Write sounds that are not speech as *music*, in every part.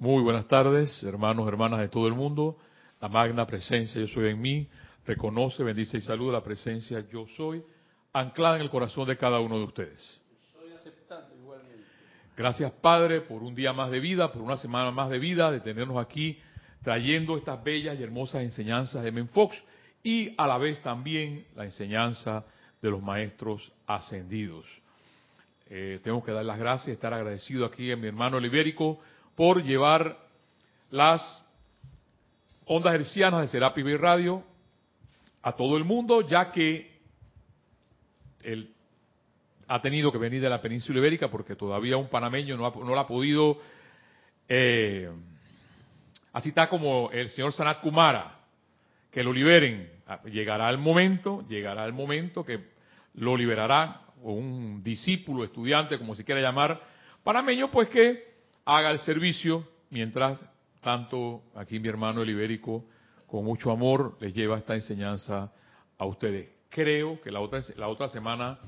Muy buenas tardes, hermanos, hermanas de todo el mundo. La magna presencia yo soy en mí. Reconoce, bendice y saluda la presencia yo soy, anclada en el corazón de cada uno de ustedes. Estoy aceptando igualmente. Gracias, Padre, por un día más de vida, por una semana más de vida, de tenernos aquí trayendo estas bellas y hermosas enseñanzas de Menfox y a la vez también la enseñanza de los maestros ascendidos. Eh, tengo que dar las gracias, estar agradecido aquí a mi hermano el Ibérico por llevar las ondas hercianas de Serapi Bay Radio a todo el mundo, ya que él ha tenido que venir de la península ibérica porque todavía un panameño no, ha, no lo ha podido, eh, así está como el señor Sanat Kumara, que lo liberen. Llegará el momento, llegará el momento que lo liberará un discípulo, estudiante, como se quiera llamar, panameño, pues que haga el servicio mientras tanto aquí mi hermano el ibérico con mucho amor les lleva esta enseñanza a ustedes. Creo que la otra, la otra semana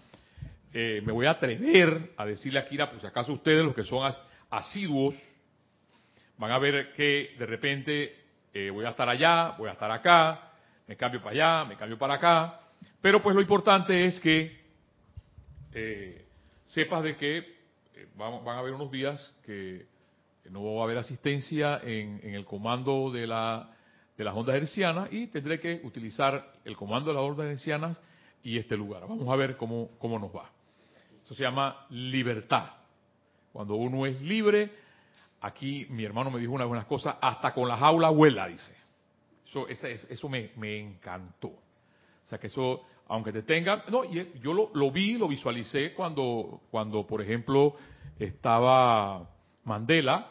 eh, me voy a atrever a decirle a Kira, pues acaso ustedes los que son as, asiduos, van a ver que de repente eh, voy a estar allá, voy a estar acá, me cambio para allá, me cambio para acá, pero pues lo importante es que eh, sepas de que van, a haber unos días que no va a haber asistencia en, el comando de, la, de las ondas hercianas y tendré que utilizar el comando de las ondas hercianas y este lugar. Vamos a ver cómo, cómo nos va. Eso se llama libertad. Cuando uno es libre, aquí mi hermano me dijo unas buenas cosas, hasta con la jaula abuela, dice. Eso, eso, eso me, encantó. O sea que eso, aunque te tenga, no, yo lo, vi, lo visualicé cuando, cuando, por ejemplo, estaba Mandela.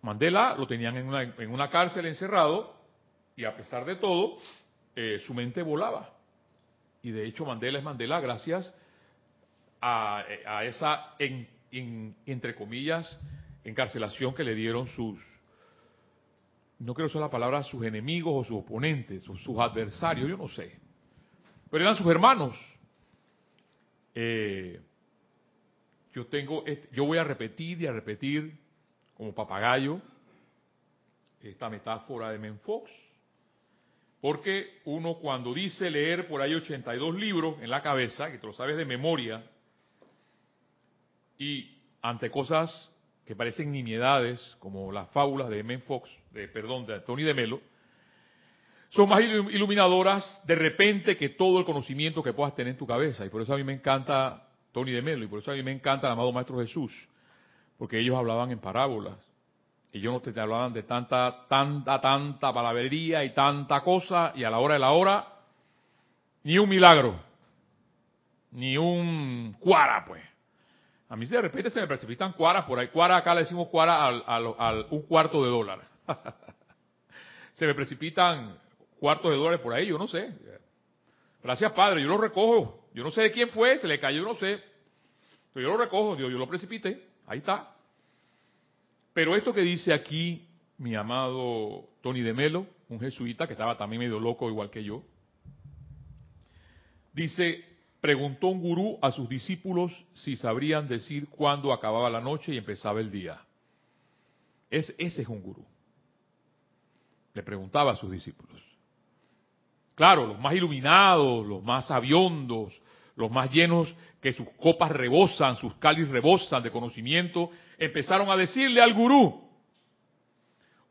Mandela lo tenían en una, en una cárcel encerrado y a pesar de todo, eh, su mente volaba. Y de hecho Mandela es Mandela gracias a, esa, en, en, entre comillas, encarcelación que le dieron sus, no quiero usar la palabra sus enemigos o sus oponentes o sus adversarios, yo no sé, pero eran sus hermanos. Eh, yo tengo, yo voy a repetir y a repetir como papagayo esta metáfora de Menfox, porque uno cuando dice leer por ahí 82 libros en la cabeza, que te lo sabes de memoria, y ante cosas que parecen nimiedades, como las fábulas de Men Fox, de, perdón, de Tony de Melo, son más iluminadoras de repente que todo el conocimiento que puedas tener en tu cabeza. Y por eso a mí me encanta Tony de Melo, y por eso a mí me encanta el amado Maestro Jesús, porque ellos hablaban en parábolas. Ellos no te, hablaban de tanta, tanta, tanta palabrería y tanta cosa, y a la hora de la hora, ni un milagro, ni un cuara, pues. A mí de repente se me precipitan cuaras por ahí. Cuara acá le decimos cuara al, al, al un cuarto de dólar. *laughs* se me precipitan cuartos de dólares por ahí, yo no sé. Gracias Padre, yo lo recojo. Yo no sé de quién fue, se le cayó, no sé. Pero yo lo recojo, yo, yo lo precipité. Ahí está. Pero esto que dice aquí mi amado Tony de Melo, un jesuita que estaba también medio loco igual que yo, dice, preguntó un gurú a sus discípulos si sabrían decir cuándo acababa la noche y empezaba el día. Es, ese es un gurú. Le preguntaba a sus discípulos. Claro, los más iluminados, los más sabiondos, los más llenos que sus copas rebosan, sus cáliz rebosan de conocimiento, empezaron a decirle al gurú.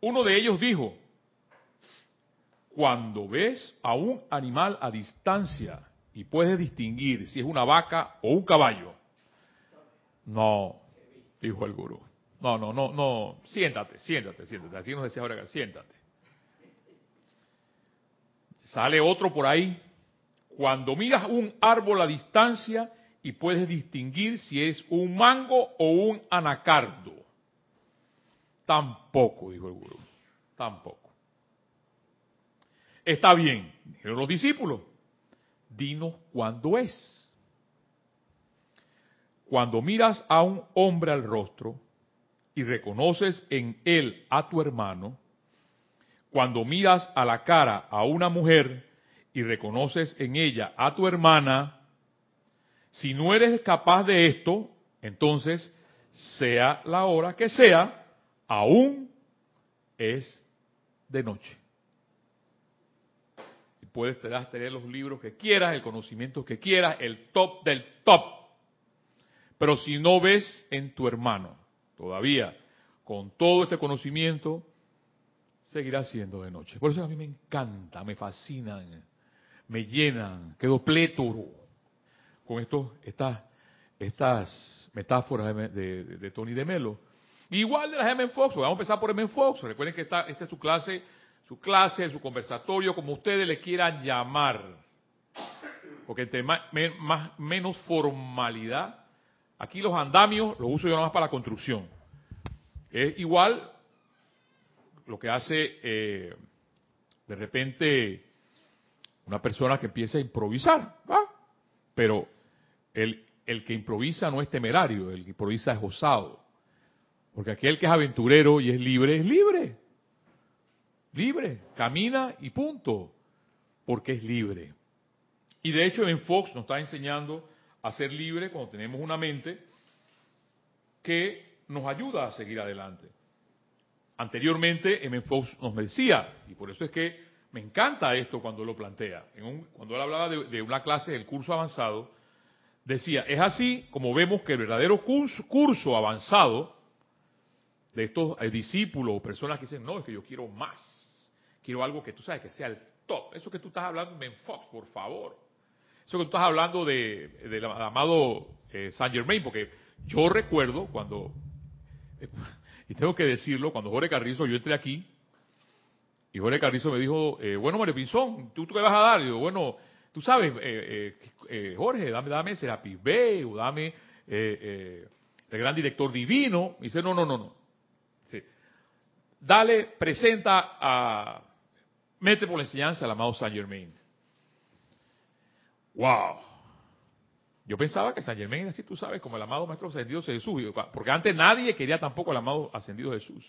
Uno de ellos dijo, cuando ves a un animal a distancia y puedes distinguir si es una vaca o un caballo. No, dijo el gurú. No, no, no, no. Siéntate, siéntate, siéntate. Así nos decía ahora, siéntate. Sale otro por ahí. Cuando miras un árbol a distancia y puedes distinguir si es un mango o un anacardo. Tampoco, dijo el gurú. Tampoco. Está bien, dijeron los discípulos dinos cuándo es. Cuando miras a un hombre al rostro y reconoces en él a tu hermano, cuando miras a la cara a una mujer y reconoces en ella a tu hermana, si no eres capaz de esto, entonces, sea la hora que sea, aún es de noche. Y puedes tener los libros que quieras, el conocimiento que quieras, el top del top. Pero si no ves en tu hermano todavía con todo este conocimiento, seguirá siendo de noche. Por eso a mí me encanta, me fascinan, me llenan, quedo plétoro con estos, estas, estas metáforas de, Tony de Melo. Igual de las M. Fox, vamos a empezar por M. Fox. Recuerden que esta, esta es su clase, su clase, su conversatorio, como ustedes le quieran llamar. Porque entre más, menos formalidad, aquí los andamios los uso yo nada más para la construcción. Es igual lo que hace eh, de repente una persona que empieza a improvisar, pero el, el que improvisa no es temerario, el que improvisa es osado. Porque aquel que es aventurero y es libre, es libre. Libre, camina y punto. Porque es libre. Y de hecho en Fox nos está enseñando a ser libre cuando tenemos una mente que nos ayuda a seguir adelante. Anteriormente, M. Fox nos decía, y por eso es que me encanta esto cuando lo plantea, cuando él hablaba de, una clase del curso avanzado, decía, es así como vemos que el verdadero curso, avanzado de estos eh, discípulos o personas que dicen, no, es que yo quiero más, quiero algo que tú sabes que sea el top, eso que tú estás hablando, M. Fox, por favor, eso que tú estás hablando de, del amado eh, Saint Germain, porque yo recuerdo cuando y tengo que decirlo, cuando Jorge Carrizo, yo entré aquí, y Jorge Carrizo me dijo, eh, bueno, Mario Pinzón, ¿tú, ¿tú qué vas a dar? Y yo, bueno, tú sabes, eh, eh, Jorge, dame, dame Serapis B, o dame el gran director divino. Y dice, no, no, no, no. Dale, presenta a, mete por la enseñanza al amado Saint Germain. ¡Wow! Yo pensaba que San Germán era así, tú sabes, como el amado Maestro Ascendido Jesús, porque antes nadie quería tampoco el amado Ascendido Jesús.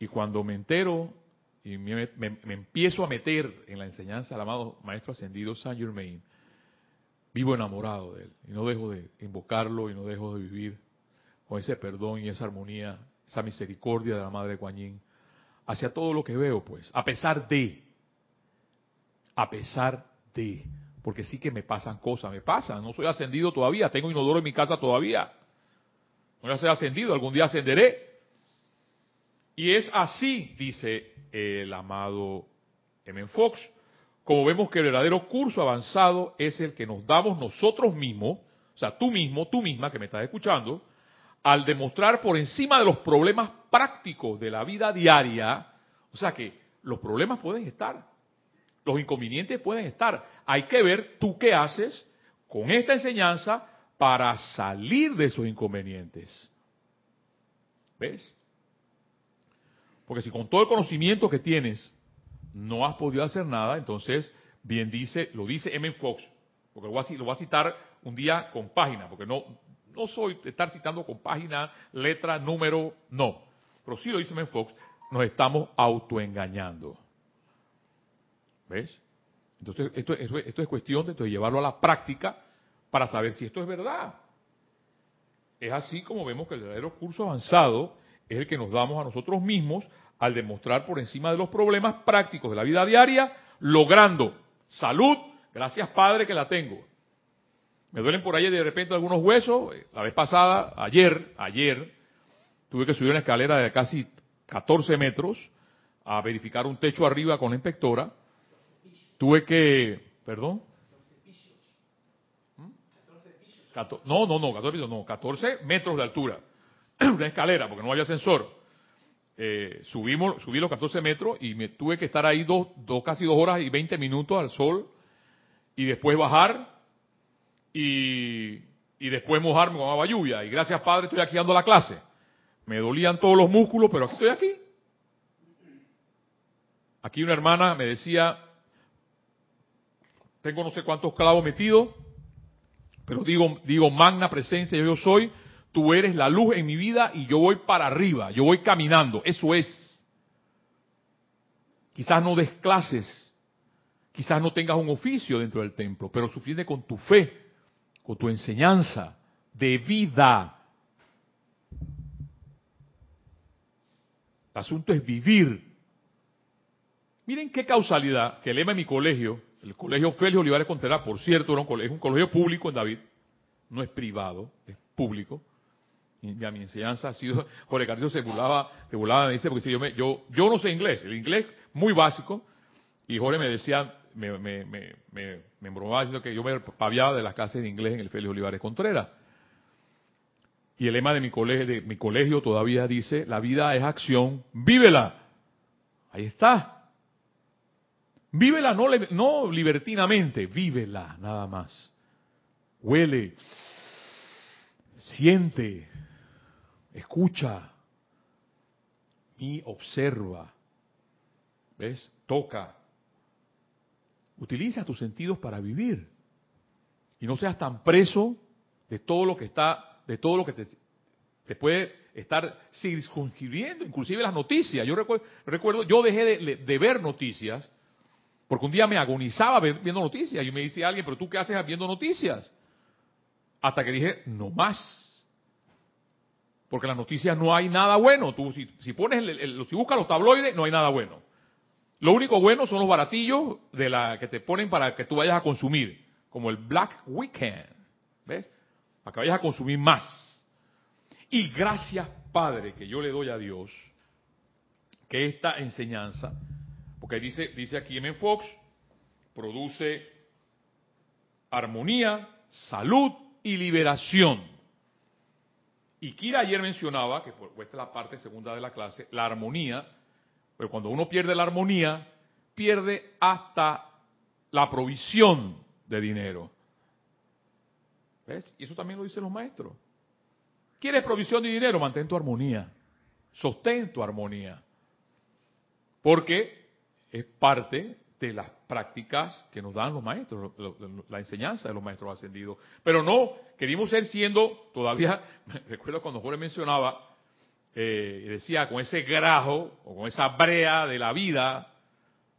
Y cuando me entero y me, empiezo a meter en la enseñanza del amado Maestro Ascendido San Germain, vivo enamorado de él y no dejo de invocarlo y no dejo de vivir con ese perdón y esa armonía, esa misericordia de la Madre Guanyin hacia todo lo que veo, pues, a pesar de, a pesar de, porque sí que me pasan cosas, me pasan, no soy ascendido todavía, tengo inodoro en mi casa todavía. No ya soy ascendido, algún día ascenderé. Y es así, dice el amado M. Fox, como vemos que el verdadero curso avanzado es el que nos damos nosotros mismos, o sea, tú mismo, tú misma que me estás escuchando, al demostrar por encima de los problemas prácticos de la vida diaria, o sea que los problemas pueden estar, los inconvenientes pueden estar. Hay que ver tú qué haces con esta enseñanza para salir de esos inconvenientes. ¿Ves? Porque si con todo el conocimiento que tienes no has podido hacer nada, entonces, bien dice, lo dice M. Fox, porque lo voy, a, citar un día con página, porque no, no soy de estar citando con página, letra, número, no. Pero sí lo dice M. Fox, nos estamos autoengañando. ¿Ves? Entonces, esto, es cuestión de, llevarlo a la práctica para saber si esto es verdad. Es así como vemos que el verdadero curso avanzado es el que nos damos a nosotros mismos al demostrar por encima de los problemas prácticos de la vida diaria, logrando salud, gracias Padre que la tengo. Me duelen por ahí de repente algunos huesos. La vez pasada, ayer, ayer, tuve que subir una escalera de casi 14 metros a verificar un techo arriba con la inspectora tuve que, perdón. No, no, no, 14 no, 14 metros de altura. *clears throat* Una escalera, porque no había ascensor. Eh, subimos, subí los 14 metros y me tuve que estar ahí dos, dos, casi dos horas y 20 minutos al sol y después bajar y, y después mojarme con agua lluvia. Y gracias Padre estoy aquí dando la clase. Me dolían todos los músculos, pero aquí estoy aquí. Aquí una hermana me decía, tengo no sé cuántos clavos metidos, pero digo, digo, magna presencia, yo soy, tú eres la luz en mi vida y yo voy para arriba, yo voy caminando, eso es. Quizás no des clases, quizás no tengas un oficio dentro del templo, pero suficiente con tu fe, con tu enseñanza de vida. El asunto es vivir. Miren qué causalidad que el lema de mi colegio, el colegio Félix Olivares Contreras, por cierto, era un colegio, un colegio público en David, no es privado, es público. Y ya mi enseñanza ha sido, *laughs* Jorge Carlos se burlaba, se burlaba, me dice, porque yo, no sé inglés, el inglés muy básico, y Jorge me decía, me, me, me, me, me embromaba diciendo que yo me paviaba de las clases de inglés en el Félix Olivares Contreras. Y el lema de mi colegio, de mi colegio todavía dice, la vida es acción, vívela. Ahí está. Vívela no, no libertinamente, vívela nada más. Huele, siente, escucha y observa. ¿Ves? Toca. Utiliza tus sentidos para vivir. Y no seas tan preso de todo lo que está de todo lo que te, puede estar circunscribiendo, inclusive las noticias. Yo recuerdo, recuerdo yo dejé de, ver noticias, porque un día me agonizaba viendo noticias. Y me dice alguien, pero tú qué haces viendo noticias? Hasta que dije, no más. Porque en las noticias no hay nada bueno. Tú, si, pones si buscas los tabloides, no hay nada bueno. Lo único bueno son los baratillos de la que te ponen para que tú vayas a consumir, como el Black Weekend. ¿Ves? para que vayas a consumir más. Y gracias, Padre, que yo le doy a Dios, que esta enseñanza, porque dice, dice aquí M. Fox, produce armonía, salud y liberación. Y Kira ayer mencionaba, que esta es la parte segunda de la clase, la armonía, pero cuando uno pierde la armonía, pierde hasta la provisión de dinero. ¿Ves? Y eso también lo dicen los maestros. ¿Quieres provisión de dinero? Mantén tu armonía. Sostén tu armonía. Porque es parte de las prácticas que nos dan los maestros, la enseñanza de los maestros ascendidos. Pero no, queríamos ser siendo, todavía, *laughs* recuerdo cuando Jorge mencionaba, eh, decía, con ese grajo o con esa brea de la vida,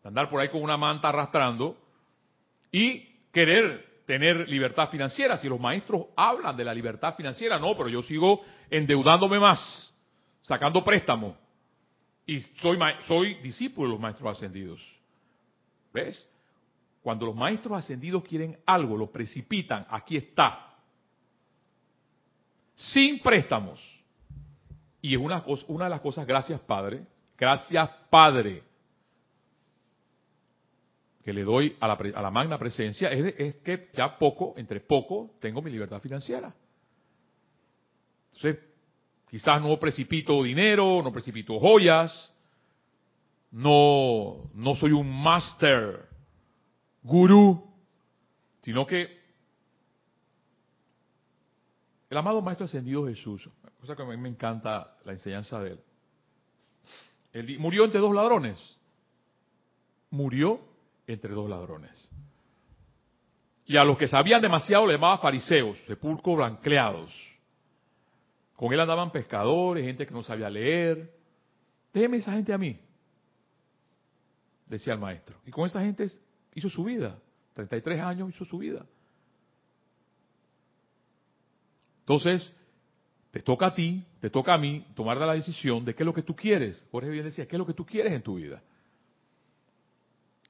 de andar por ahí con una manta arrastrando, y querer tener libertad financiera. Si los maestros hablan de la libertad financiera, no, pero yo sigo endeudándome más, sacando préstamos. Y soy, soy discípulo de los maestros ascendidos. ¿Ves? Cuando los maestros ascendidos quieren algo, lo precipitan, aquí está. Sin préstamos. Y es una, una de las cosas, gracias Padre, gracias Padre, que le doy a la, a la magna presencia es, que ya poco, entre poco, tengo mi libertad financiera. Entonces, quizás no precipito dinero, no precipito joyas, no, no soy un master, gurú, sino que el amado Maestro Ascendido Jesús, cosa que a mí me encanta la enseñanza de él, él murió entre dos ladrones, murió entre dos ladrones. Y a los que sabían demasiado le llamaba fariseos, sepulcros blanqueados. Con él andaban pescadores, gente que no sabía leer. Déjeme esa gente a mí, decía el maestro. Y con esa gente hizo su vida. 33 años hizo su vida. Entonces, te toca a ti, te toca a mí tomar la decisión de qué es lo que tú quieres. Jorge bien decía, ¿qué es lo que tú quieres en tu vida?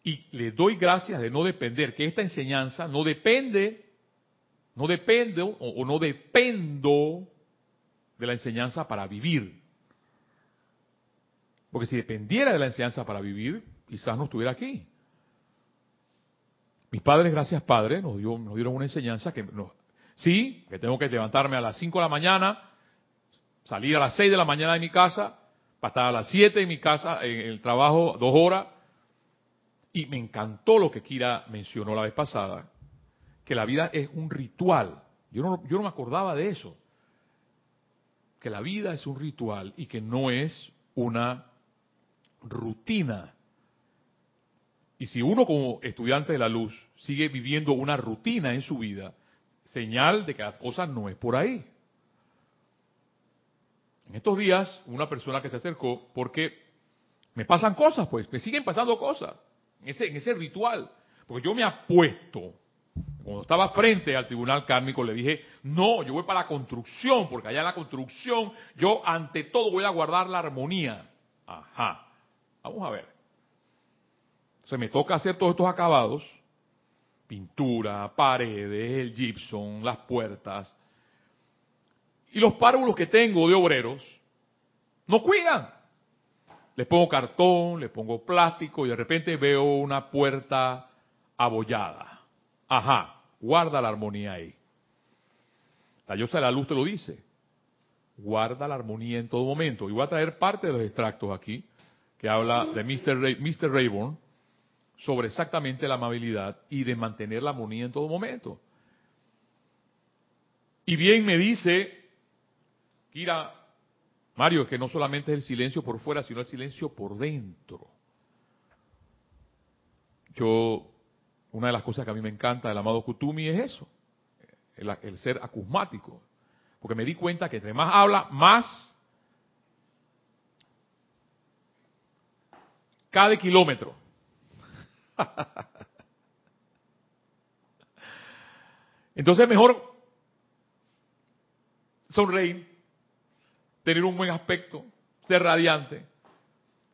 Y le doy gracias de no depender, que esta enseñanza no depende, no depende o, no dependo de la enseñanza para vivir. Porque si dependiera de la enseñanza para vivir, quizás no estuviera aquí. Mis padres, gracias Padre, nos, nos dieron una enseñanza que nos, sí, que tengo que levantarme a las 5 de la mañana, salir a las 6 de la mañana de mi casa, para estar a las 7 en mi casa, en el trabajo, dos horas, y me encantó lo que Kira mencionó la vez pasada, que la vida es un ritual. Yo no, yo no me acordaba de eso. Que la vida es un ritual y que no es una rutina. Y si uno como estudiante de la luz sigue viviendo una rutina en su vida, señal de que las cosas no es por ahí. En estos días, una persona que se acercó, porque me pasan cosas, pues, me siguen pasando cosas en ese, en ese ritual. Porque yo me apuesto, cuando estaba frente al tribunal kármico, le dije, no, yo voy para la construcción, porque allá en la construcción yo ante todo voy a guardar la armonía. Ajá. Vamos a ver. Se me toca hacer todos estos acabados. Pintura, paredes, el gypsum, las puertas. Y los párvulos que tengo de obreros no cuidan. Les pongo cartón, les pongo plástico y de repente veo una puerta abollada. Ajá, guarda la armonía ahí. La diosa de la luz te lo dice. Guarda la armonía en todo momento. Y voy a traer parte de los extractos aquí, que habla de Mr. Mr. Rayborn, sobre exactamente la amabilidad y de mantener la armonía en todo momento. Y bien me dice, Kira, Mario, que no solamente es el silencio por fuera, sino el silencio por dentro. Yo, una de las cosas que a mí me encanta del amado Kutumi es eso, el, ser acusmático. Porque me di cuenta que entre más habla, más cada kilómetro. *laughs* Entonces mejor sonreír, tener un buen aspecto, ser radiante,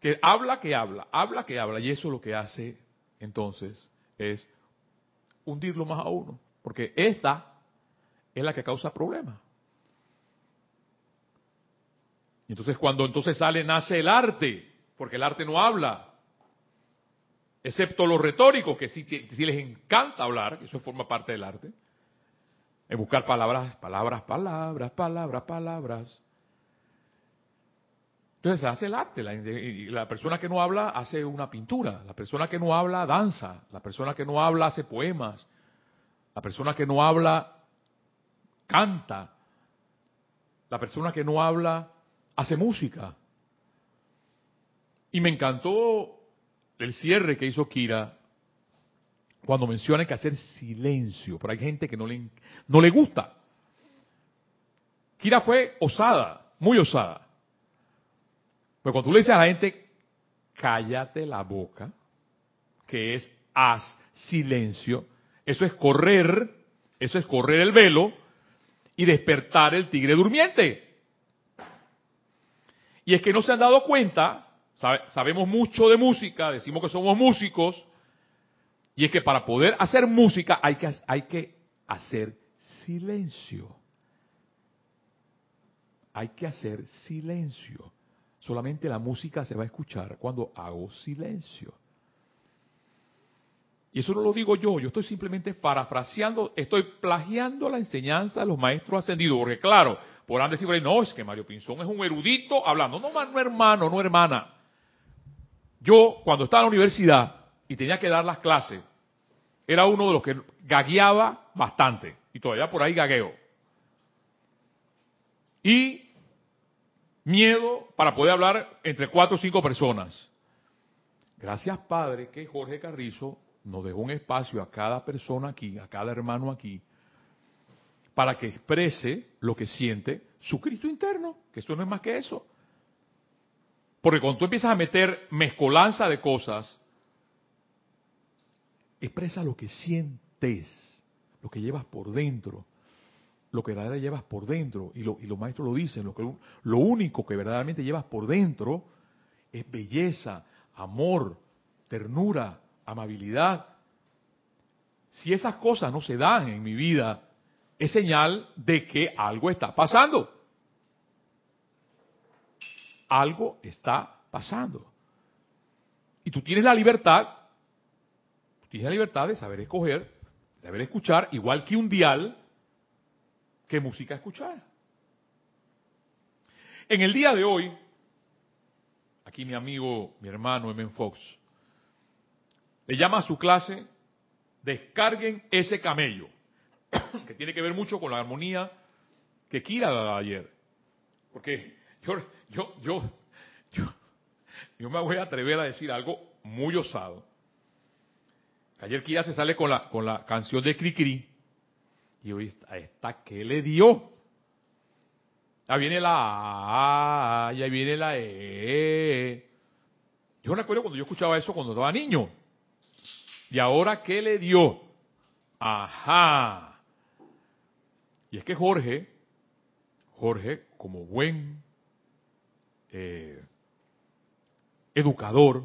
que habla que habla, habla que habla, y eso lo que hace entonces es hundirlo más a uno, porque esta es la que causa problemas. Entonces cuando entonces sale, nace el arte, porque el arte no habla, excepto los retóricos, que sí, sí les encanta hablar, que eso forma parte del arte, es buscar palabras, palabras, palabras, palabras, palabras. Entonces hace el arte, la, la, persona que no habla hace una pintura, la persona que no habla danza, la persona que no habla hace poemas, la persona que no habla canta, la persona que no habla hace música. Y me encantó el cierre que hizo Kira cuando menciona que hacer silencio, pero hay gente que no le, no le gusta. Kira fue osada, muy osada. Pero cuando tú le dices a la gente, cállate la boca, que es haz silencio, eso es correr, eso es correr el velo y despertar el tigre durmiente. Y es que no se han dado cuenta sabemos mucho de música, decimos que somos músicos, y es que para poder hacer música hay que, hay que hacer silencio. Hay que hacer silencio. Solamente la música se va a escuchar cuando hago silencio. Y eso no lo digo yo, yo estoy simplemente parafraseando, estoy plagiando la enseñanza de los maestros ascendidos, porque claro, podrán decir, no, es que Mario Pinzón es un erudito hablando, no, no hermano, no hermana. Yo, cuando estaba en la universidad y tenía que dar las clases, era uno de los que gagueaba bastante. Y todavía por ahí gagueo. Y miedo para poder hablar entre cuatro o cinco personas. Gracias, Padre, que Jorge Carrizo nos dejó un espacio a cada persona aquí, a cada hermano aquí, para que exprese lo que siente su Cristo interno, que eso no es más que eso. Porque cuando tú empiezas a meter mezcolanza de cosas, expresa lo que sientes, lo que llevas por dentro, lo que verdaderamente llevas por dentro. Y, y los maestros lo dicen, lo, que, lo único que verdaderamente llevas por dentro es belleza, amor, ternura, amabilidad. Si esas cosas no se dan en mi vida, es señal de que algo está pasando algo está pasando. Y tú tienes la libertad, tienes la libertad de saber escoger, de saber escuchar, igual que un dial, qué música escuchar. En el día de hoy, aquí mi amigo, mi hermano Emen Fox, le llama a su clase, descarguen ese camello, *coughs* que tiene que ver mucho con la armonía que Kira daba ayer. Porque yo, yo, yo, yo, me voy a atrever a decir algo muy osado. Ayer Kira se sale con la, con la canción de Cricri. Y hoy está, ¿qué le dio? Ya viene la A, ya viene la E. Yo me acuerdo cuando yo escuchaba eso cuando estaba niño. ¿Y ahora qué le dio? Ajá. Y es que Jorge, Jorge, como buen eh, educador.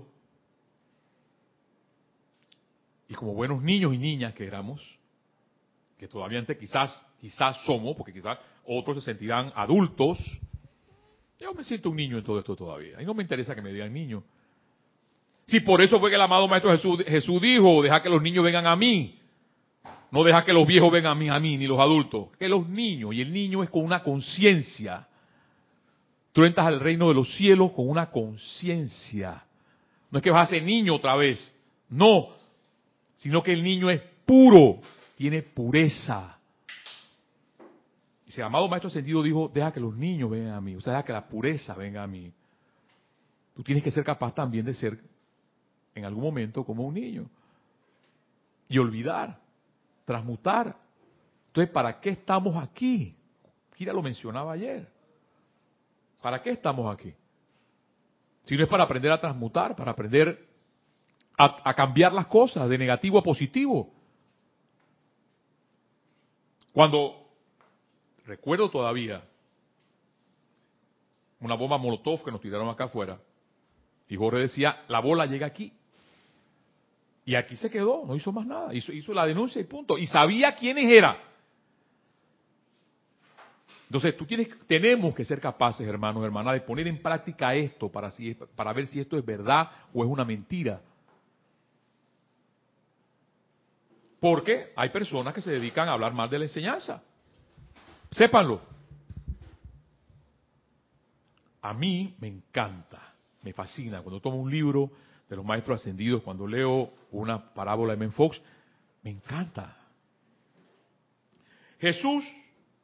Y como buenos niños y niñas que éramos, que todavía quizás, quizás somos, porque quizás otros se sentirán adultos, yo me siento un niño en todo esto todavía. Y no me interesa que me digan niño. Si por eso fue que el amado Maestro Jesús, Jesús dijo, deja que los niños vengan a mí. No deja que los viejos vengan a mí, a mí, ni los adultos. Que los niños, y el niño es con una conciencia. Tú entras al reino de los cielos con una conciencia. No es que vas a ser niño otra vez. No. Sino que el niño es puro. Tiene pureza. El amado Maestro Ascendido dijo, deja que los niños vengan a mí. O sea, deja que la pureza venga a mí. Tú tienes que ser capaz también de ser en algún momento como un niño. Y olvidar, transmutar. Entonces, ¿para qué estamos aquí? Kira lo mencionaba ayer. ¿Para qué estamos aquí? Si no es para aprender a transmutar, para aprender a cambiar las cosas de negativo a positivo. Cuando, recuerdo todavía, una bomba Molotov que nos tiraron acá afuera, y Jorge decía, la bola llega aquí. Y aquí se quedó, no hizo más nada, hizo, hizo la denuncia y punto. Y sabía quiénes eran. Entonces, tú tienes, tenemos que ser capaces, hermanos, hermanas, de poner en práctica esto para, para ver si esto es verdad o es una mentira. Porque hay personas que se dedican a hablar mal de la enseñanza. Sépanlo. A mí me encanta, me fascina cuando tomo un libro de los maestros ascendidos, cuando leo una parábola de Menfox, me encanta. Jesús,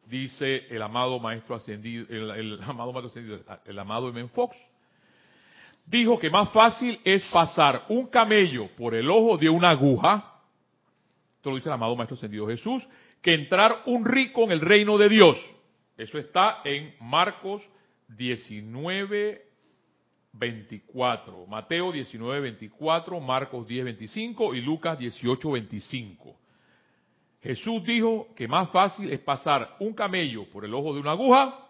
dice el amado maestro ascendido, el, *laughs* amado maestro ascendido, el amado Menfox, dijo que más fácil es pasar un camello por el ojo de una aguja, esto lo dice el amado maestro ascendido Jesús, que entrar un rico en el reino de Dios. Eso está en Marcos 19, 24. Mateo 19, 24, Marcos 10, 25 y Lucas 18, 25. Jesús dijo que más fácil es pasar un camello por el ojo de una aguja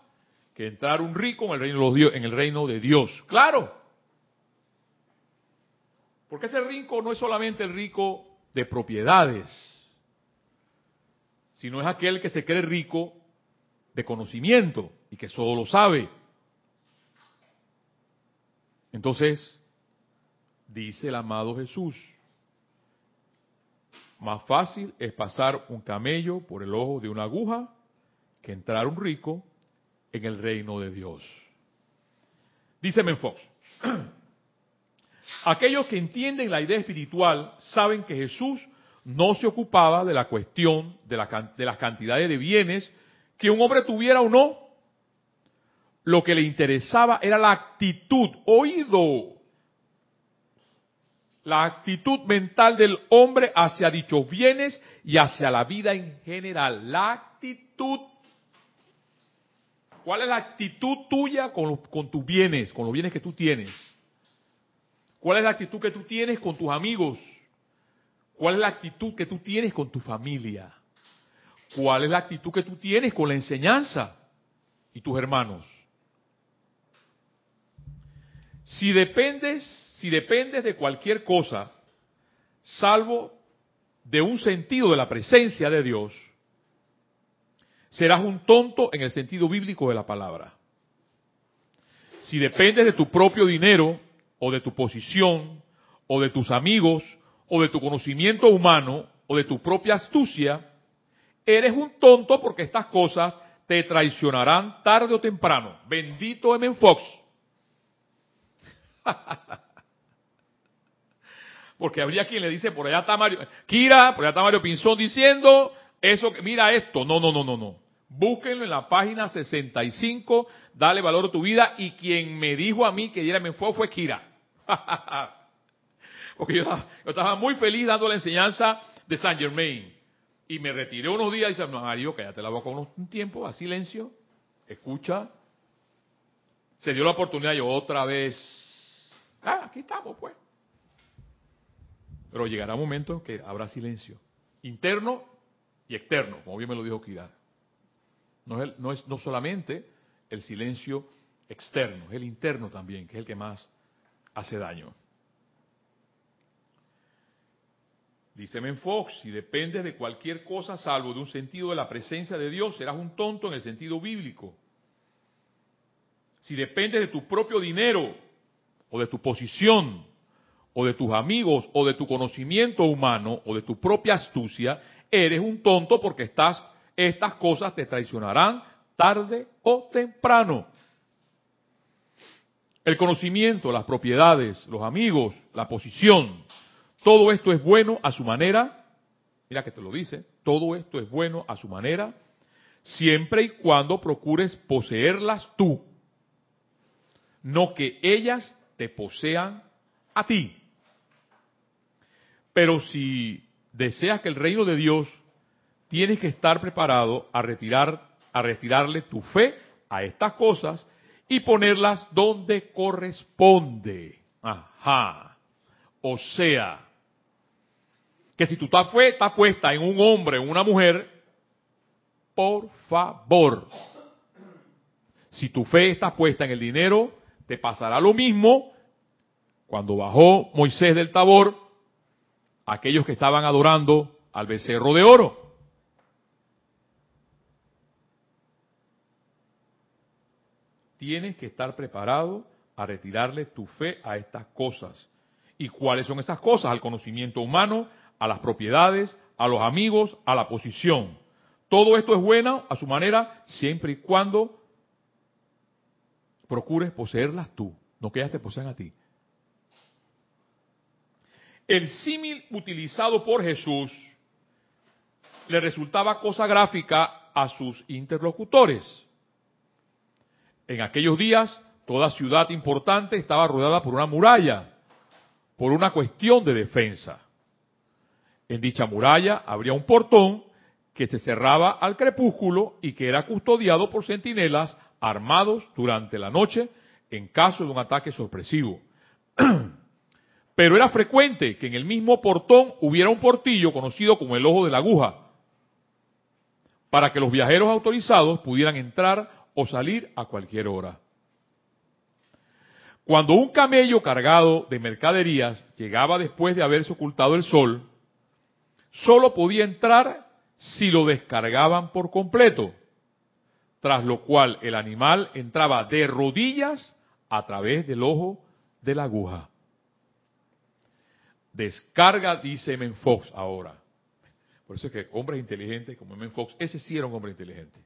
que entrar un rico en el reino de, Dios, en el reino de Dios. Claro. Porque ese rico no es solamente el rico de propiedades, sino es aquel que se cree rico de conocimiento y que solo lo sabe. Entonces, dice el amado Jesús, más fácil es pasar un camello por el ojo de una aguja que entrar un rico en el reino de Dios. Dice Menfox, *clears throat* aquellos que entienden la idea espiritual saben que Jesús no se ocupaba de la cuestión de, la, de las cantidades de bienes que un hombre tuviera o no, lo que le interesaba era la actitud, oído, la actitud mental del hombre hacia dichos bienes y hacia la vida en general. La actitud. ¿Cuál es la actitud tuya con, con tus bienes, con los bienes que tú tienes? ¿Cuál es la actitud que tú tienes con tus amigos? ¿Cuál es la actitud que tú tienes con tu familia? ¿Cuál es la actitud que tú tienes con la enseñanza y tus hermanos? Si dependes, si dependes de cualquier cosa, salvo de un sentido de la presencia de Dios, serás un tonto en el sentido bíblico de la palabra. Si dependes de tu propio dinero, o de tu posición, o de tus amigos, o de tu conocimiento humano, o de tu propia astucia, eres un tonto porque estas cosas te traicionarán tarde o temprano. Bendito M. Fox. *laughs* Porque habría quien le dice, por allá está Mario, Kira, por allá está Mario Pinzón diciendo, eso, mira esto. No, no, no, no, no. Búsquenlo en la página 65, dale valor a tu vida. Y quien me dijo a mí que diera me fue, fue Kira. *laughs* Porque yo estaba, muy feliz dando la enseñanza de Saint Germain. Y me retiré unos días y dije, no, Mario, cállate la boca un tiempo, a silencio, escucha. Se dio la oportunidad yo otra vez Ah, aquí estamos, pues. Pero llegará un momento que habrá silencio. Interno y externo, como bien me lo dijo Kira. No es, no es no solamente el silencio externo, es el interno también, que es el que más hace daño. Dice Menfox, si dependes de cualquier cosa salvo de un sentido de la presencia de Dios, serás un tonto en el sentido bíblico. Si dependes de tu propio dinero, o de tu posición, o de tus amigos, o de tu conocimiento humano, o de tu propia astucia, eres un tonto porque estás, estas cosas te traicionarán tarde o temprano. El conocimiento, las propiedades, los amigos, la posición, todo esto es bueno a su manera. Mira que te lo dice, todo esto es bueno a su manera, siempre y cuando procures poseerlas tú, no que ellas te posean a ti. Pero si deseas que el reino de Dios, tienes que estar preparado a retirar, a retirarle tu fe a estas cosas y ponerlas donde corresponde. Ajá. O sea, que si tu fe está puesta en un hombre o una mujer, por favor, si tu fe está puesta en el dinero, te pasará lo mismo cuando bajó Moisés del Tabor, aquellos que estaban adorando al becerro de oro. Tienes que estar preparado a retirarle tu fe a estas cosas. ¿Y cuáles son esas cosas? Al conocimiento humano, a las propiedades, a los amigos, a la posición. Todo esto es bueno a su manera siempre y cuando procures poseerlas tú, no que ellas te posean a ti. El símil utilizado por Jesús le resultaba cosa gráfica a sus interlocutores. En aquellos días, toda ciudad importante estaba rodeada por una muralla, por una cuestión de defensa. En dicha muralla habría un portón que se cerraba al crepúsculo y que era custodiado por centinelas armados durante la noche en caso de un ataque sorpresivo. *clears throat* Pero era frecuente que en el mismo portón hubiera un portillo conocido como el ojo de la aguja, para que los viajeros autorizados pudieran entrar o salir a cualquier hora. Cuando un camello cargado de mercaderías llegaba después de haberse ocultado el sol, solo podía entrar si lo descargaban por completo, tras lo cual el animal entraba de rodillas a través del ojo de la aguja. Descarga, dice Men Fox ahora. Por eso es que hombres inteligentes como Men Fox, ese sí era un hombre inteligente.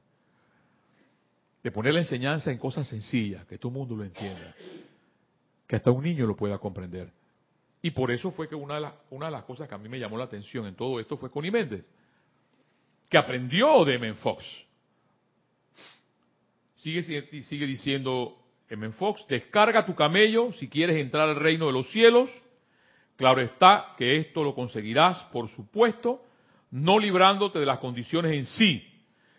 De poner la enseñanza en cosas sencillas, que todo el mundo lo entienda. Que hasta un niño lo pueda comprender. Y por eso fue que una de, las, una de las cosas que a mí me llamó la atención en todo esto fue Connie Méndez, que aprendió de M. Fox. Sigue, sigue diciendo M. Fox, descarga tu camello si quieres entrar al reino de los cielos. Claro está que esto lo conseguirás, por supuesto, no librándote de las condiciones en sí,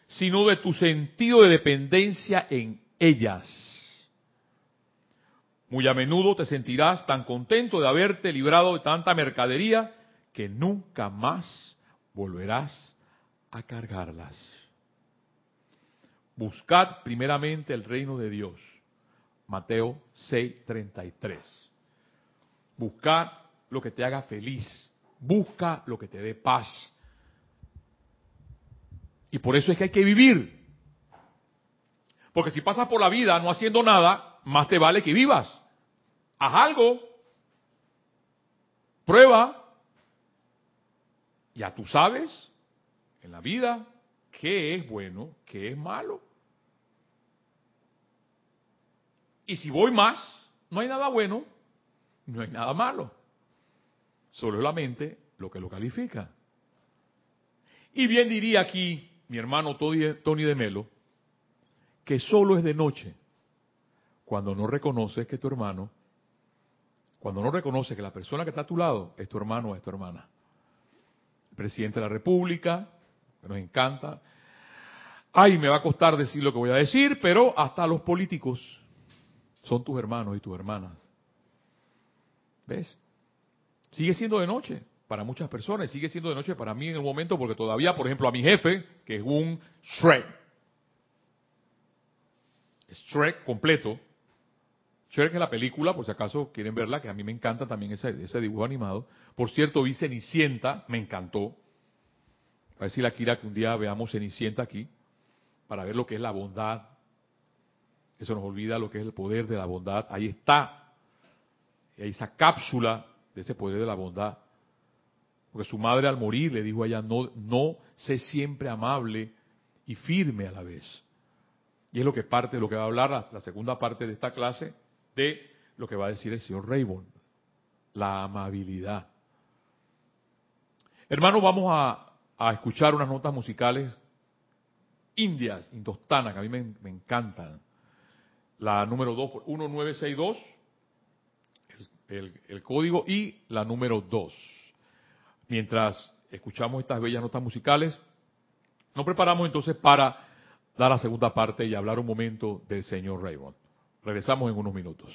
sino de tu sentido de dependencia en ellas. Muy a menudo te sentirás tan contento de haberte librado de tanta mercadería que nunca más volverás a cargarlas. Buscad primeramente el reino de Dios. Mateo 6:33. Buscad lo que te haga feliz. Busca lo que te dé paz. Y por eso es que hay que vivir. Porque si pasas por la vida no haciendo nada, más te vale que vivas. Haz algo. Prueba. Ya tú sabes en la vida qué es bueno, qué es malo. Y si voy más, no hay nada bueno, no hay nada malo. Solo la mente lo que lo califica. Y bien diría aquí mi hermano Tony de Melo, que solo es de noche cuando no reconoces que tu hermano, cuando no reconoces que la persona que está a tu lado es tu hermano o es tu hermana. El presidente de la República, nos encanta. Ay, me va a costar decir lo que voy a decir, pero hasta los políticos son tus hermanos y tus hermanas. ¿Ves? Sigue siendo de noche para muchas personas, sigue siendo de noche para mí en el momento, porque todavía, por ejemplo, a mi jefe, que es un Shrek, Shrek completo, Shrek es la película, por si acaso quieren verla, que a mí me encanta también ese, dibujo animado. Por cierto, vi Cenicienta, me encantó. Va a decir a Kira que un día veamos Cenicienta aquí, para ver lo que es la bondad. Eso nos olvida lo que es el poder de la bondad. Ahí está. Esa cápsula de ese poder de la bondad. Porque su madre al morir le dijo a ella, no, no sé siempre amable y firme a la vez. Y es lo que parte de lo que va a hablar la, segunda parte de esta clase, de lo que va a decir el señor Raymond, la amabilidad. Hermanos, vamos a, a escuchar unas notas musicales indias, indostanas, que a mí me, me encantan. La número 2, 1962, el, el, el código, y la número 2. Mientras escuchamos estas bellas notas musicales, nos preparamos entonces para dar la segunda parte y hablar un momento del señor Raymond. Regresamos en unos minutos.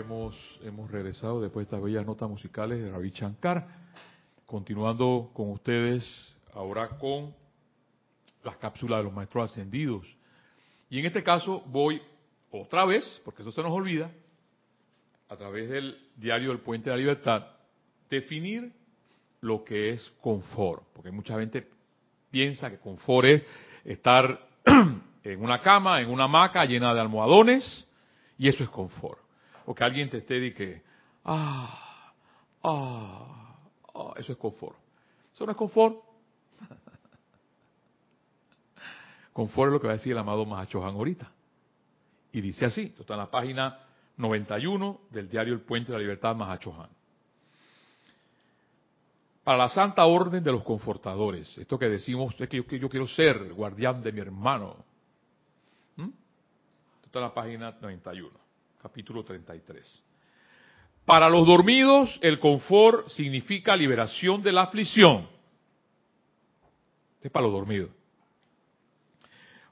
Hemos, regresado después de estas bellas notas musicales de Ravi Shankar, continuando con ustedes ahora con las cápsulas de los maestros ascendidos. Y en este caso voy otra vez, porque eso se nos olvida, a través del diario del Puente de la Libertad, definir lo que es confort, porque mucha gente piensa que confort es estar *clears throat* en una cama, en una hamaca llena de almohadones, y eso es confort. O que alguien te esté y que, ah, ah, ah, eso es confort. Eso no es confort. *laughs* confort es lo que va a decir el amado Mahachohan ahorita. Y dice así, esto está en la página 91 del diario El Puente de la Libertad Mahachohan. Para la santa orden de los confortadores, esto que decimos es que yo, quiero ser guardián de mi hermano. ¿Mm? Esto está en la página 91 capítulo 33. Para los dormidos, el confort significa liberación de la aflicción. Es para los dormidos.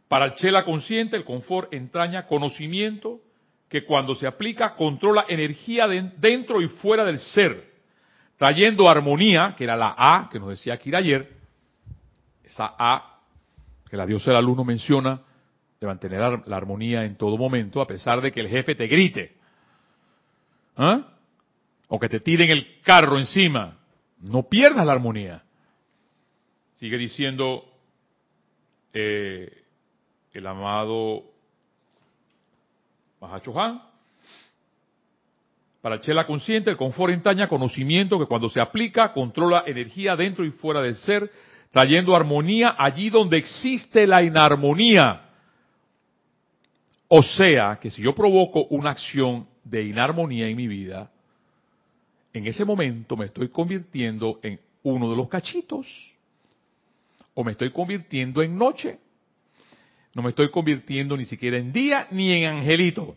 Para el chela consciente, el confort entraña conocimiento que cuando se aplica controla energía dentro y fuera del ser, trayendo armonía, que era la A que nos decía aquí ayer, esa A que la diosa del alumno menciona, de mantener la armonía en todo momento, a pesar de que el jefe te grite. ¿Ah? O que te tiren el carro encima. No pierdas la armonía. Sigue diciendo eh, el amado Mahachohan. Para Chela consciente, el confort entaña conocimiento que cuando se aplica controla energía dentro y fuera del ser, trayendo armonía allí donde existe la inarmonía. O sea, que si yo provoco una acción de inarmonía en mi vida, en ese momento me estoy convirtiendo en uno de los cachitos. O me estoy convirtiendo en noche. No me estoy convirtiendo ni siquiera en día ni en angelito.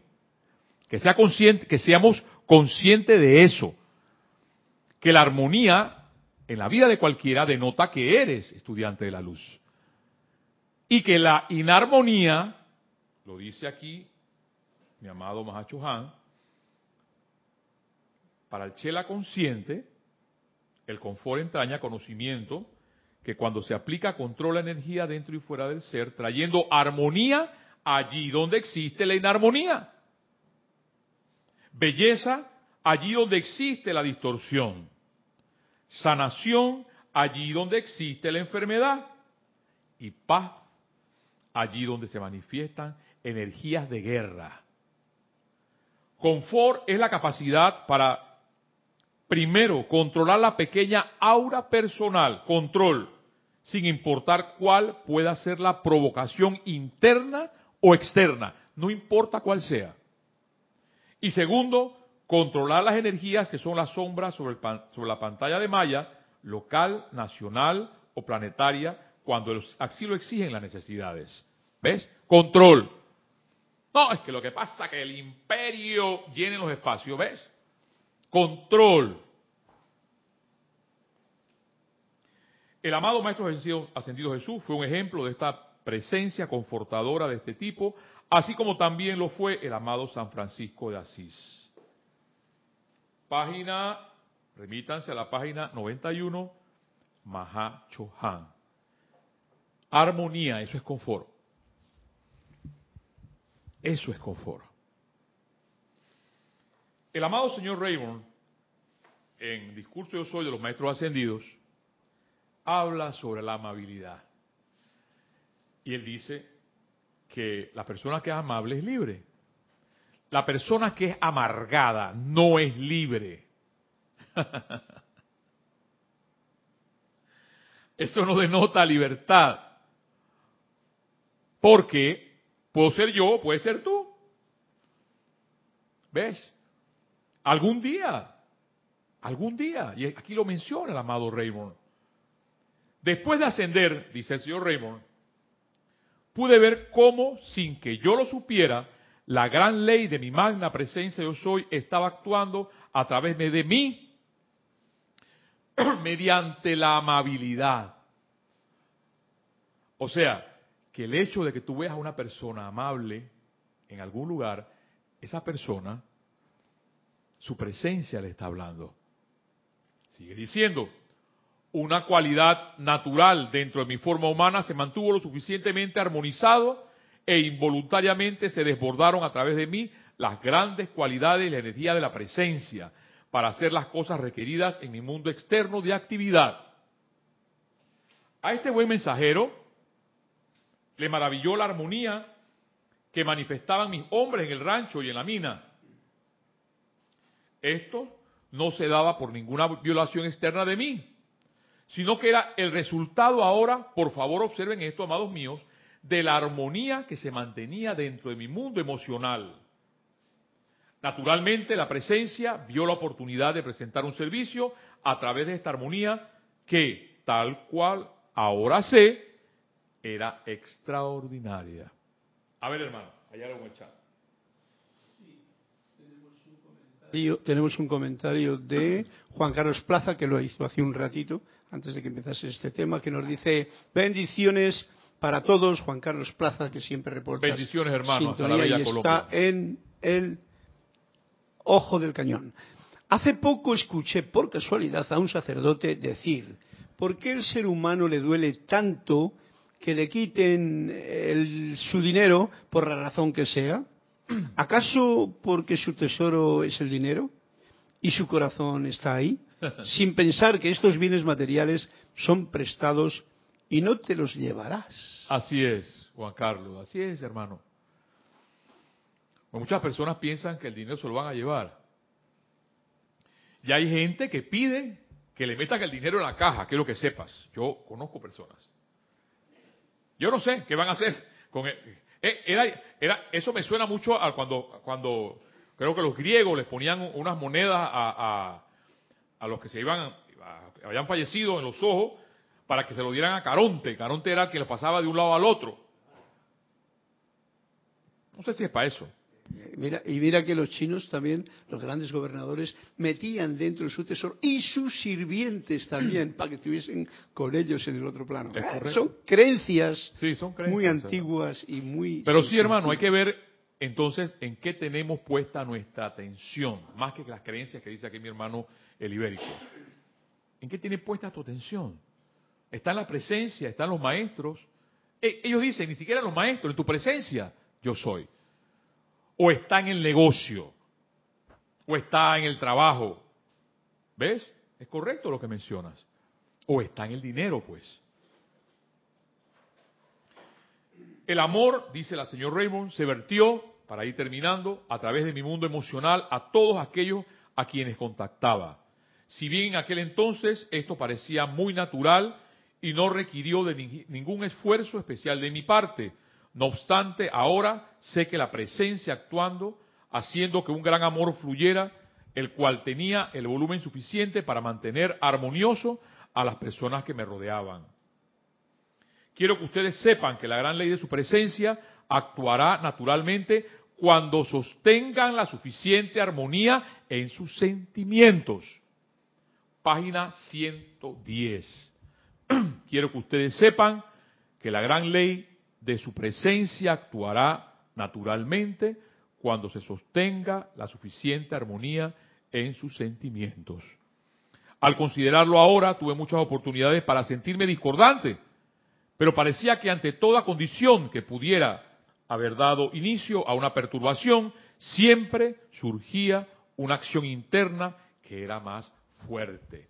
Que sea consciente, que seamos conscientes de eso. Que la armonía en la vida de cualquiera denota que eres estudiante de la luz. Y que la inarmonía lo dice aquí mi amado Mahacho Han, para el Chela consciente, el confort entraña conocimiento que cuando se aplica controla energía dentro y fuera del ser, trayendo armonía allí donde existe la inarmonía. Belleza allí donde existe la distorsión. Sanación allí donde existe la enfermedad. Y paz allí donde se manifiestan energías de guerra. Confort es la capacidad para, primero, controlar la pequeña aura personal, control, sin importar cuál pueda ser la provocación interna o externa, no importa cuál sea. Y segundo, controlar las energías que son las sombras sobre, sobre la pantalla de malla, local, nacional o planetaria, cuando así lo exigen las necesidades. ¿Ves? Control. No, es que lo que pasa es que el imperio llene los espacios, ¿ves? Control. El amado Maestro Ascendido Jesús fue un ejemplo de esta presencia confortadora de este tipo, así como también lo fue el amado San Francisco de Asís. Página, remítanse a la página 91, Maha Chohan. Armonía, eso es confort. Eso es confort. El amado señor Raymond, en Discurso Yo Soy de los Maestros Ascendidos, habla sobre la amabilidad. Y él dice que la persona que es amable es libre. La persona que es amargada no es libre. *laughs* Eso no denota libertad. Porque Puedo ser yo, puede ser tú. ¿Ves? Algún día, algún día, y aquí lo menciona el amado Raymond, después de ascender, dice el señor Raymond, pude ver cómo, sin que yo lo supiera, la gran ley de mi magna presencia yo soy estaba actuando a través de mí *clears throat* mediante la amabilidad. O sea, que el hecho de que tú veas a una persona amable en algún lugar, esa persona Su presencia le está hablando. Sigue diciendo, una cualidad natural dentro de mi forma humana se mantuvo lo suficientemente armonizado e involuntariamente se desbordaron a través de mí las grandes cualidades y la energía de la presencia para hacer las cosas requeridas en mi mundo externo de actividad. A este buen mensajero le maravilló la armonía que manifestaban mis hombres en el rancho y en la mina. Esto no se daba por ninguna violación externa de mí, sino que era el resultado ahora, por favor observen esto, amados míos, de la armonía que se mantenía dentro de mi mundo emocional. Naturalmente, la presencia vio la oportunidad de presentar un servicio a través de esta armonía que, tal cual ahora sé, era extraordinaria. A ver, hermano, allá lo voy a echar. Tenemos un comentario de Juan Carlos Plaza, que lo hizo hace un ratito, antes de que empezase este tema, que nos dice bendiciones para todos. Juan Carlos Plaza, que siempre reporta. Bendiciones, hermano. y está en el ojo del cañón. Hace poco escuché por casualidad a un sacerdote decir, ¿por qué el ser humano le duele tanto que le quiten su dinero por la razón que sea? ¿Acaso porque su tesoro es el dinero y su corazón está ahí? *laughs* Sin pensar que estos bienes materiales son prestados y no te los llevarás. Así es, Juan Carlos, así es, hermano. Muchas personas piensan que el dinero se lo van a llevar. Y hay gente que pide que le metan el dinero en la caja, quiero que sepas. Yo conozco personas. Yo no sé qué van a hacer con él. Eh, era, era, eso me suena mucho a cuando, cuando creo que los griegos les ponían unas monedas a, a, los que se iban, habían fallecido en los ojos para que se lo dieran a Caronte. Caronte era el que lo pasaba de un lado al otro. No sé si es para eso. Mira, y mira que los chinos también, los grandes gobernadores, metían dentro de su tesoro y sus sirvientes también, *clears throat* para que estuviesen con ellos en el otro plano. son creencias, muy antiguas y muy... Pero sí, hermano, hay que ver entonces en qué tenemos puesta nuestra atención, más que las creencias que dice aquí mi hermano el ibérico. ¿En qué tiene puesta tu atención? Está en la presencia, están los maestros. E, ellos dicen, ni siquiera los maestros, en tu presencia yo soy o está en el negocio, o está en el trabajo. ¿Ves? Es correcto lo que mencionas. O está en el dinero, pues. El amor, dice la señora Raymond, se vertió, para ir terminando, a través de mi mundo emocional a todos aquellos a quienes contactaba. Si bien en aquel entonces esto parecía muy natural y no requirió de ningún esfuerzo especial de mi parte, no obstante, ahora sé que la presencia actuando, haciendo que un gran amor fluyera, el cual tenía el volumen suficiente para mantener armonioso a las personas que me rodeaban. Quiero que ustedes sepan que la gran ley de su presencia actuará naturalmente cuando sostengan la suficiente armonía en sus sentimientos. Página 110. *clears throat* Quiero que ustedes sepan que la gran ley de su presencia actuará naturalmente cuando se sostenga la suficiente armonía en sus sentimientos. Al considerarlo ahora, tuve muchas oportunidades para sentirme discordante, pero parecía que ante toda condición que pudiera haber dado inicio a una perturbación, siempre surgía una acción interna que era más fuerte.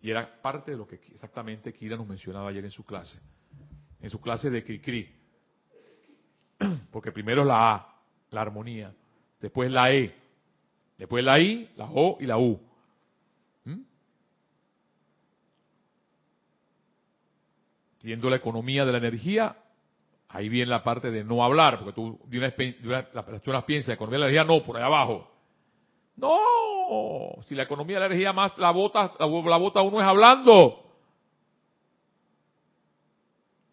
Y era parte de lo que exactamente Kira nos mencionaba ayer en su clase en su clase de Cricri. *clears throat* Porque primero es la A, la armonía, después la E, después la I, la O y la U. ¿Mm? Siendo la economía de la energía, ahí viene la parte de no hablar, porque tú de una, las personas piensan, economía de la energía, no, por ahí abajo. No, si la economía de la energía más la bota, la bota uno es hablando.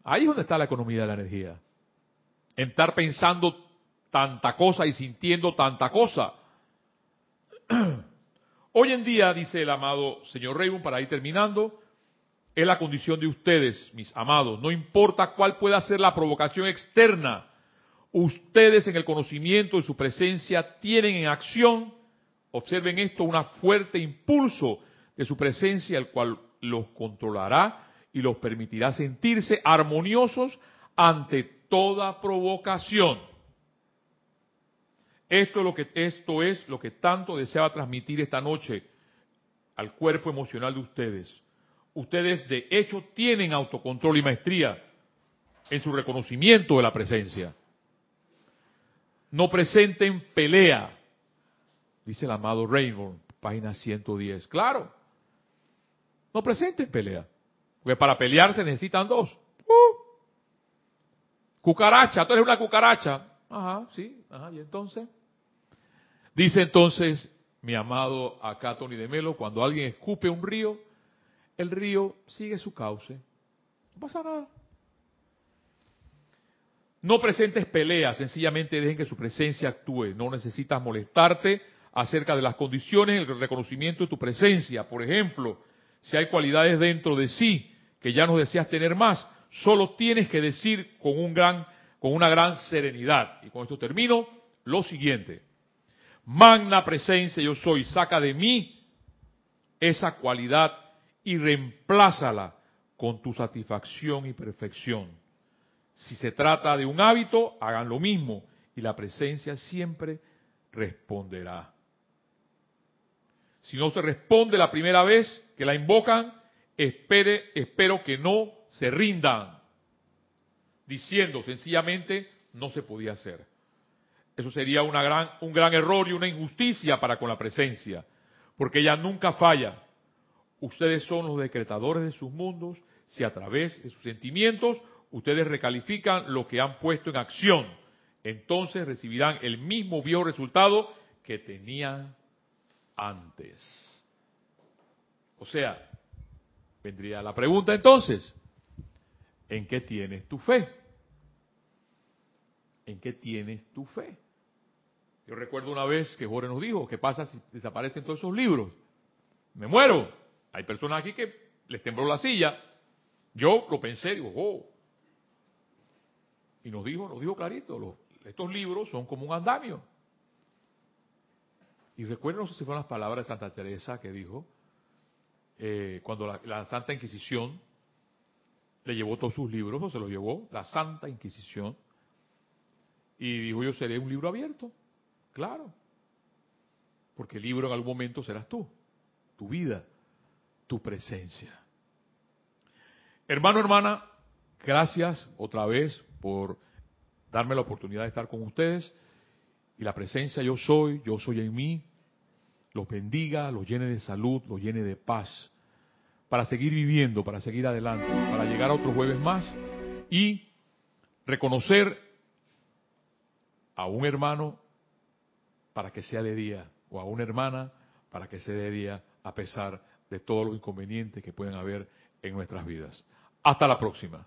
Ahí es donde está la economía de la energía. En estar pensando tanta cosa y sintiendo tanta cosa. *clears throat* Hoy en día, dice el amado señor Raymond, para ir terminando, es la condición de ustedes, mis amados. No importa cuál pueda ser la provocación externa, ustedes en el conocimiento de su presencia tienen en acción observen esto, un fuerte impulso de su presencia, el cual los controlará y los permitirá sentirse armoniosos ante toda provocación. Esto es lo que esto es lo que tanto deseaba transmitir esta noche al cuerpo emocional de ustedes. Ustedes de hecho tienen autocontrol y maestría en su reconocimiento de la presencia. No presenten pelea, dice el amado Rainbow, página 110. Claro, no presenten pelea, porque para pelear se necesitan dos. Uh. Cucaracha, tú eres una cucaracha. Ajá, sí, ajá, y entonces. Dice entonces mi amado acá Tony de Melo, cuando alguien escupe un río, el río sigue su cauce. No pasa nada. No presentes peleas, sencillamente dejen que su presencia actúe. No necesitas molestarte acerca de las condiciones, el reconocimiento de tu presencia. Por ejemplo, si hay cualidades dentro de sí que ya no deseas tener más, solo tienes que decir con un gran, con una gran serenidad. Y con esto termino lo siguiente. Magna presencia yo soy, saca de mí esa cualidad y reemplázala con tu satisfacción y perfección si se trata de un hábito, hagan lo mismo y la presencia siempre responderá. Si no se responde la primera vez que la invocan, espere, espero que no se rindan, diciendo sencillamente no se podía hacer. Eso sería una gran, un gran error y una injusticia para con la presencia, porque ella nunca falla. Ustedes son los decretadores de sus mundos si a través de sus sentimientos ustedes recalifican lo que han puesto en acción. Entonces recibirán el mismo viejo resultado que tenían antes. O sea, vendría la pregunta entonces, ¿en qué tienes tu fe? ¿En qué tienes tu fe? Yo recuerdo una vez que Jorge nos dijo, ¿qué pasa si desaparecen todos esos libros? Me muero. Hay personas aquí que les tembló la silla. Yo lo pensé, digo, oh, y nos dijo, nos dijo clarito, estos libros son como un andamio. Y recuerden, no sé si fueron las palabras de Santa Teresa que dijo, eh, cuando la, Santa Inquisición le llevó todos sus libros, o se los llevó, la Santa Inquisición, y dijo, yo seré un libro abierto, claro, porque el libro en algún momento serás tú, tu vida, tu presencia. Hermano, hermana, gracias otra vez por darme la oportunidad de estar con ustedes. Y la presencia yo soy, yo soy en mí, los bendiga, los llene de salud, los llene de paz, para seguir viviendo, para seguir adelante, para llegar a otros jueves más y reconocer a un hermano para que sea de día, o a una hermana para que sea de día, a pesar de todos los inconvenientes que pueden haber en nuestras vidas. Hasta la próxima.